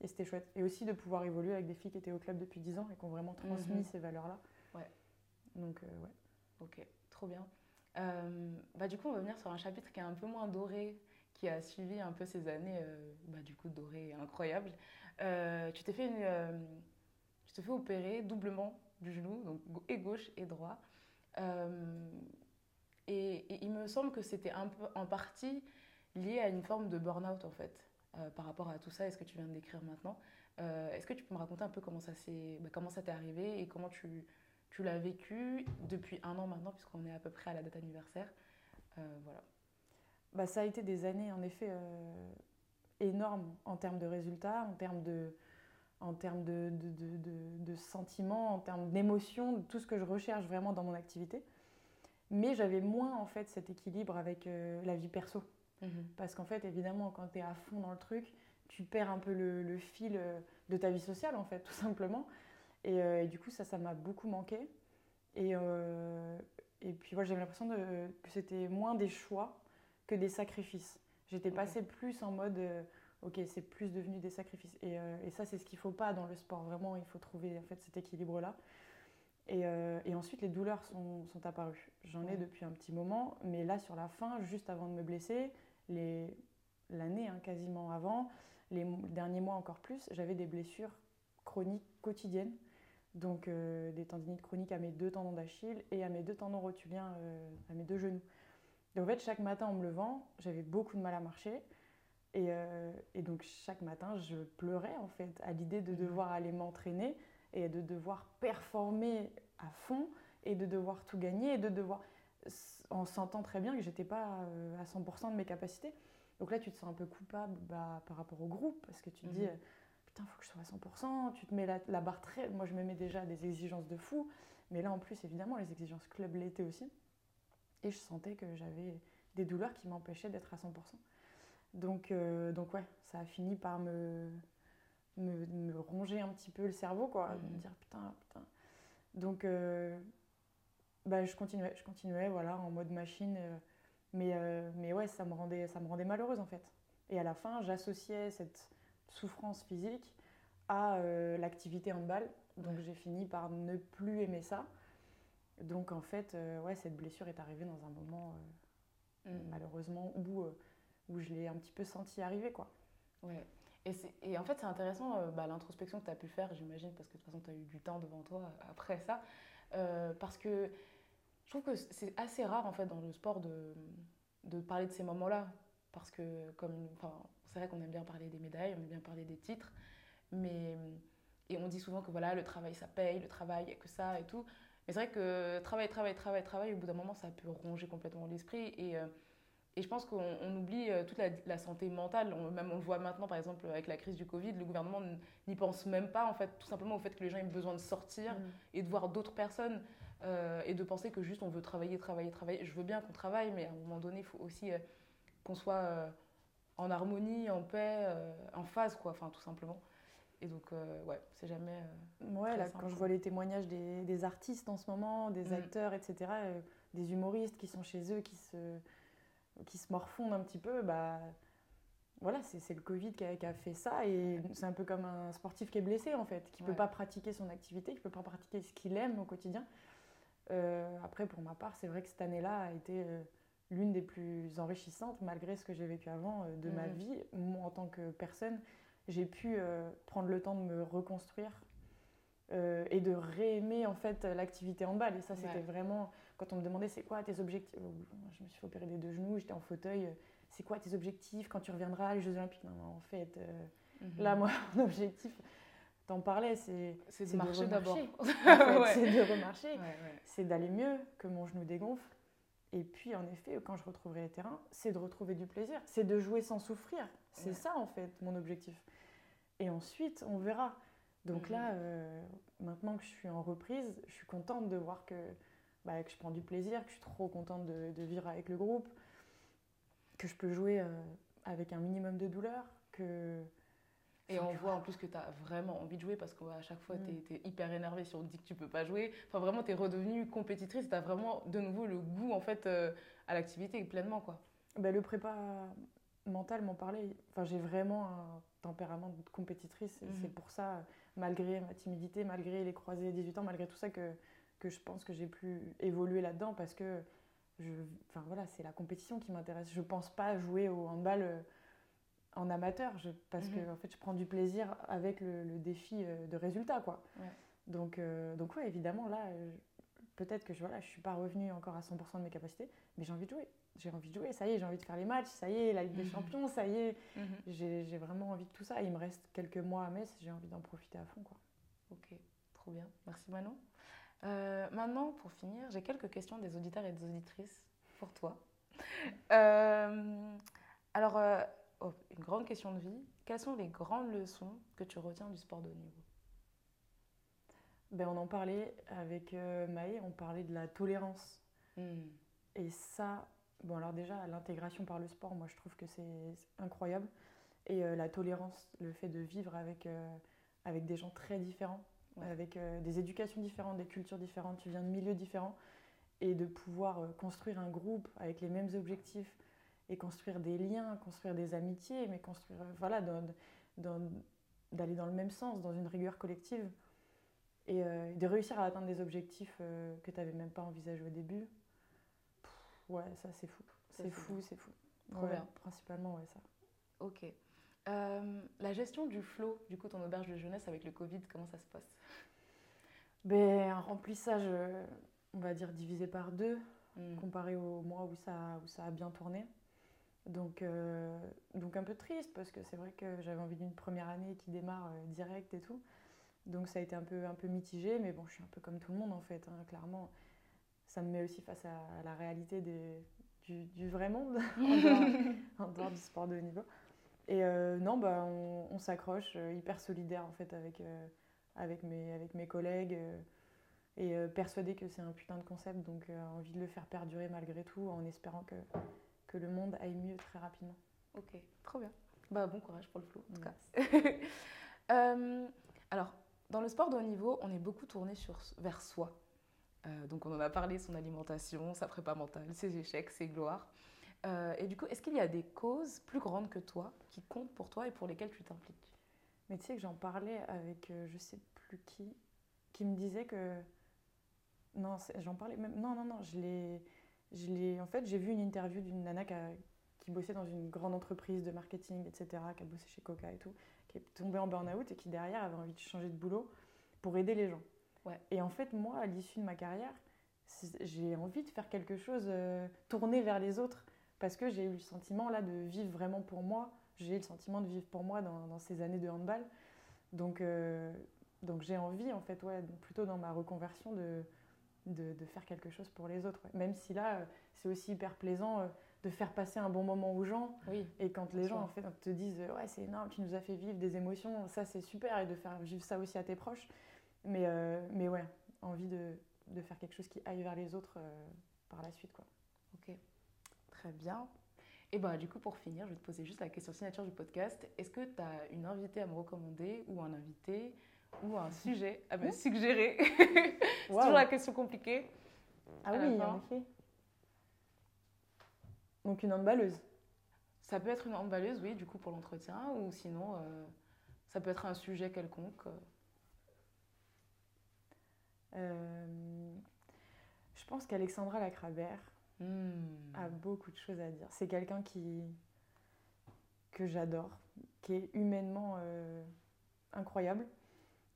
et c'était chouette. Et aussi de pouvoir évoluer avec des filles qui étaient au club depuis 10 ans et qui ont vraiment transmis mhm. ces valeurs-là. Ouais. Donc, euh, ouais. Ok, trop bien. Euh, bah, du coup, on va venir sur un chapitre qui est un peu moins doré, qui a suivi un peu ces années, bah, du coup, dorées incroyables. tu t'es fait une te fais opérer doublement du genou, donc et gauche et droit. Euh, et, il me semble que c'était un peu en partie lié à une forme de burn-out en fait, euh, par rapport à tout ça et ce que tu viens de décrire maintenant. Euh, est-ce que tu peux me raconter un peu comment ça s'est, bah, comment ça t'est arrivé et comment tu, tu l'as vécu depuis un an maintenant, puisqu'on est à peu près à la date anniversaire? Voilà. Bah, ça a été des années en effet énormes en termes de résultats, en termes de, en termes de, de, sentiments, en termes d'émotions, de tout ce que je recherche vraiment dans mon activité. Mais j'avais moins en fait cet équilibre avec euh, la vie perso. Mhm. Parce qu'en fait, évidemment, quand tu es à fond dans le truc, tu perds un peu le, fil euh, de ta vie sociale, en fait, tout simplement. Euh, et, du coup, ça, ça m'a beaucoup manqué. Et, et puis, moi, j'avais l'impression que c'était moins des choix que des sacrifices. J'étais passée plus en mode ok, c'est plus devenu des sacrifices. Et, euh, et ça, c'est ce qu'il ne faut pas dans le sport. Vraiment, il faut trouver en fait, cet équilibre-là. Et, euh, et ensuite, les douleurs sont, sont apparues. J'en ai depuis un petit moment, mais là, sur la fin, juste avant de me blesser, les- l'année hein, quasiment avant, les derniers mois encore plus, j'avais des blessures chroniques quotidiennes. Donc euh, des tendinites chroniques à mes deux tendons d'Achille et à mes deux tendons rotuliens, euh, à mes deux genoux. Donc en fait, chaque matin en me levant, j'avais beaucoup de mal à marcher. Et, euh, et donc chaque matin, je pleurais en fait à l'idée de Mhm. devoir aller m'entraîner et de devoir performer à fond et de devoir tout gagner et de devoir en sentant très bien que j'étais pas euh, à 100% de mes capacités. Donc là, tu te sens un peu coupable bah, par rapport au groupe parce que tu te dis euh, putain, faut que je sois à 100%. Tu te mets la, la barre très. Moi, je me mets déjà des exigences de fou, mais là en plus, évidemment, les exigences club l'étaient aussi. Et je sentais que j'avais des douleurs qui m'empêchaient d'être à 100%. Donc, euh, donc ouais, ça a fini par me, me, me ronger un petit peu le cerveau, quoi, de me Mhm. dire putain, putain. Donc, euh, bah, je continuais, je continuais, voilà, en mode machine. euh, mais, mais ouais, ça me, rendait, ça me rendait malheureuse en fait. Et à la fin, j'associais cette souffrance physique à l'activité handball. Donc j'ai fini par ne plus aimer ça. Donc en fait, ouais, cette blessure est arrivée dans un moment, Mm. malheureusement, où, où je l'ai un petit peu senti arriver, quoi. Ouais. Et, et en fait, c'est intéressant euh, bah, l'introspection que tu as pu faire, j'imagine, parce que de toute façon, tu as eu du temps devant toi euh, après ça. Euh, parce que je trouve que c'est assez rare, en fait, dans le sport de, de parler de ces moments-là. Parce que, comme, c'est vrai qu'on aime bien parler des médailles, on aime bien parler des titres. Mais, et on dit souvent que voilà, le travail, ça paye, le travail, a que ça et tout. Mais c'est vrai que travail, travail, travail, travail, au bout d'un moment, ça peut ronger complètement l'esprit. Et, et je pense qu'on on oublie euh, toute la, la santé mentale. On, même on le voit maintenant, par exemple, avec la crise du Covid, le gouvernement n'y pense même pas, en fait, tout simplement au fait que les gens aient besoin de sortir et de voir d'autres personnes euh, et de penser que juste on veut travailler, travailler, travailler. Je veux bien qu'on travaille, mais à un moment donné, il faut aussi euh, qu'on soit euh, en harmonie, en paix, en phase, quoi, enfin, tout simplement. Et donc, ouais, c'est jamais. Ouais, là, simple. quand je vois les témoignages des, des artistes en ce moment, des Mm. acteurs, etc., des humoristes qui sont chez eux, qui se, qui se morfondent un petit peu, bah voilà, c'est le Covid qui a, qui a fait ça. Et c'est un peu comme un sportif qui est blessé, en fait, qui ne peut pas pratiquer son activité, qui ne peut pas pratiquer ce qu'il aime au quotidien. Euh, après, pour ma part, c'est vrai que cette année-là a été euh, l'une des plus enrichissantes, malgré ce que j'ai vécu avant euh, de ma vie. Moi, en tant que personne, j'ai pu prendre le temps de me reconstruire et de réaimer en fait l'activité handball. Et ça, c'était Ouais. vraiment quand on me demandait c'est quoi tes objectifs? Je me suis fait opérer des deux genoux, j'étais en fauteuil. C'est quoi tes objectifs quand tu reviendras les Jeux Olympiques? Non, non, en fait, euh, là, moi, [laughs] mon objectif, t'en parlais, c'est c'est de marcher d'abord. remarcher. [laughs] en [laughs] fait, Ouais. c'est de remarcher, Ouais, ouais. c'est d'aller mieux, que mon genou dégonfle. Et puis, en effet, quand je retrouverai les terrains, c'est de retrouver du plaisir, c'est de jouer sans souffrir. C'est ça, en fait, mon objectif. Et ensuite, on verra. Donc Mhm. là, euh, maintenant que je suis en reprise, je suis contente de voir que, bah, que je prends du plaisir, que je suis trop contente de, de vivre avec le groupe, que je peux jouer euh, avec un minimum de douleur, que... Et on voit en plus que tu as vraiment envie de jouer parce qu'à chaque fois, Mm. tu es, hyper énervé si on te dit que tu peux pas jouer. Enfin, vraiment, tu es redevenue compétitrice. Tu as vraiment de nouveau le goût en fait, euh, à l'activité pleinement. Quoi. Ben, le prépa mental m'en parlait. Enfin, j'ai vraiment un tempérament de compétitrice Mhm. c'est pour ça, malgré ma timidité, malgré les croisés 18 ans, malgré tout ça, que, que je pense que j'ai pu évoluer là-dedans parce que je, enfin, voilà, c'est la compétition qui m'intéresse. Je pense pas jouer au handball euh, en amateur je, parce que Mhm. en fait, je prends du plaisir avec le, le défi euh, de résultat. Quoi. Ouais. Donc, euh, donc ouais, évidemment, là, peut-être que je ne voilà, je suis pas revenue encore à 100% de mes capacités, mais j'ai envie de jouer. J'ai envie de jouer, ça y est, j'ai envie de faire les matchs, ça y est, la Ligue des Mhm. Champions, ça y est. J'ai j'ai vraiment envie de tout ça. Il me reste quelques mois à Metz, j'ai envie d'en profiter à fond. Quoi. Ok, trop bien. Merci Manon. Euh, maintenant, pour finir, j'ai quelques questions des auditeurs et des auditrices pour toi. [laughs] Euh, alors, euh, oh, une grande question de vie. Quelles sont les grandes leçons que tu retiens du sport de haut niveau? Ben, on en parlait avec Maë, on parlait de la tolérance. Hmm. Et ça, bon alors déjà, l'intégration par le sport, moi je trouve que c'est incroyable. Et la tolérance, le fait de vivre avec, avec des gens très différents, Ouais. avec euh, des éducations différentes, des cultures différentes, tu viens de milieux différents, et de pouvoir euh, construire un groupe avec les mêmes objectifs, et construire des liens, construire des amitiés, mais construire, euh, voilà, dans- dans- d'aller dans le même sens, dans une rigueur collective. et de réussir à atteindre des objectifs que tu n'avais même pas envisagé au début. ouais, ça c'est fou. C'est fou, c'est fou. Bien. Principalement, ouais, ça. Ok. La gestion du flow, du coup, ton auberge de jeunesse avec le Covid, comment ça se passe? Ben, Un remplissage, on va dire, divisé par deux, hmm. comparé au mois où ça, où ça a bien tourné. Donc, euh, donc un peu triste parce que c'est vrai que j'avais envie d'une première année qui démarre euh, direct et tout. Donc ça a été un peu, un peu mitigé, mais bon, je suis un peu comme tout le monde en fait. Hein. Clairement, ça me met aussi face à, la réalité des, du, du, vrai monde, [laughs] en, dehors, du sport de haut niveau. Et euh, non, bah, on, s'accroche, hyper solidaire en fait avec, avec, mes, avec mes collègues et persuadé que c'est un putain de concept, donc envie de le faire perdurer malgré tout en espérant que que le monde aille mieux très rapidement. Ok, trop bien. Bah, bon courage pour le flou, en tout cas. [laughs] Euh, alors, dans le sport de haut niveau, on est beaucoup tourné sur, vers soi. Euh, donc, on en a parlé, son alimentation, sa prépa mentale, ses échecs, ses gloires. Euh, et du coup, est-ce qu'il y a des causes plus grandes que toi qui comptent pour toi et pour lesquelles tu t'impliques? Mais tu sais que j'en parlais avec je sais plus qui, qui me disait que. Non, j'en parlais même. Non, non, non, je l'ai en fait, j'ai vu une interview d'une nana qui, bossait dans une grande entreprise de marketing, etc., qui a bossé chez Coca et tout, qui est tombée en burn-out et qui derrière avait envie de changer de boulot pour aider les gens. Ouais. Et en fait, moi, à l'issue de ma carrière, j'ai envie de faire quelque chose euh, tourné vers les autres parce que j'ai eu le sentiment là de vivre vraiment pour moi. J'ai eu le sentiment de vivre pour moi dans, ces années de handball. Donc, euh, donc j'ai envie, en fait, ouais, plutôt dans ma reconversion de, de, faire quelque chose pour les autres. Même si là, euh, c'est aussi hyper plaisant euh, de faire passer un bon moment aux gens. Oui, et quand les gens en fait, te disent Ouais, c'est énorme, tu nous as fait vivre des émotions, ça c'est super, et de faire vivre ça aussi à tes proches. Mais, euh, mais ouais, envie de, de, faire quelque chose qui aille vers les autres par la suite. Quoi. Très bien. Et bah, du coup, pour finir, je vais te poser juste la question signature du podcast. Est-ce que tu as une invitée à me recommander ou un invité ou un [laughs] sujet à me suggérer? [laughs] C'est toujours la question compliquée. Ah oui, en effet. Donc une handballeuse Ça peut être une handballeuse, oui, du coup, pour l'entretien, ou sinon, euh, ça peut être un sujet quelconque. Euh, je pense qu'Alexandra Lacrabert hmm. a beaucoup de choses à dire. C'est quelqu'un qui que j'adore, qui est humainement euh, incroyable.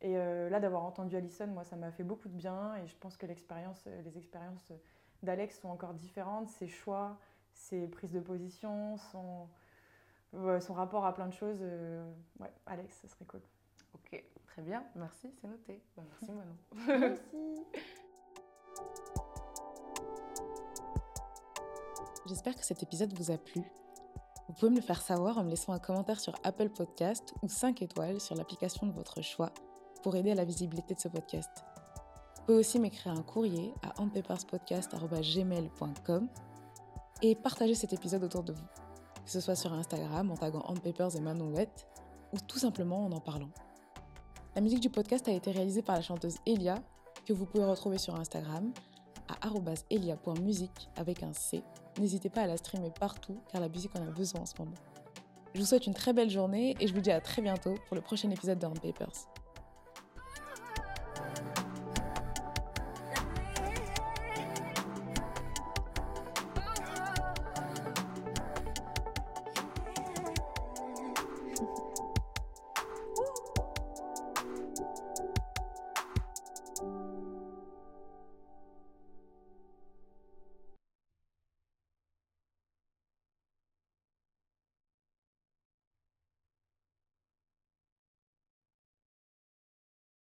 Et euh, là, d'avoir entendu Alison, moi, ça m'a fait beaucoup de bien. Et je pense que l'expérience, euh, les expériences d'Alex sont encore différentes. Ses choix, ses prises de position, son, son rapport à plein de choses. Ouais, Alex, ça serait cool. Ok, très bien. Merci, c'est noté. Bah, merci, Manon. merci. [laughs] J'espère que cet épisode vous a plu. Vous pouvez me le faire savoir en me laissant un commentaire sur Apple Podcast ou 5 étoiles sur l'application de votre choix pour aider à la visibilité de ce podcast. Vous pouvez aussi m'écrire un courrier à handpaperspodcast.gmail.com et partager cet épisode autour de vous, que ce soit sur Instagram en taguant handpapers et Manouette ou tout simplement en en parlant. La musique du podcast a été réalisée par la chanteuse Elia, que vous pouvez retrouver sur Instagram à elia.musique avec un C. N'hésitez pas à la streamer partout car la musique en a besoin en ce moment. Je vous souhaite une très belle journée et je vous dis à très bientôt pour le prochain épisode de Handpapers.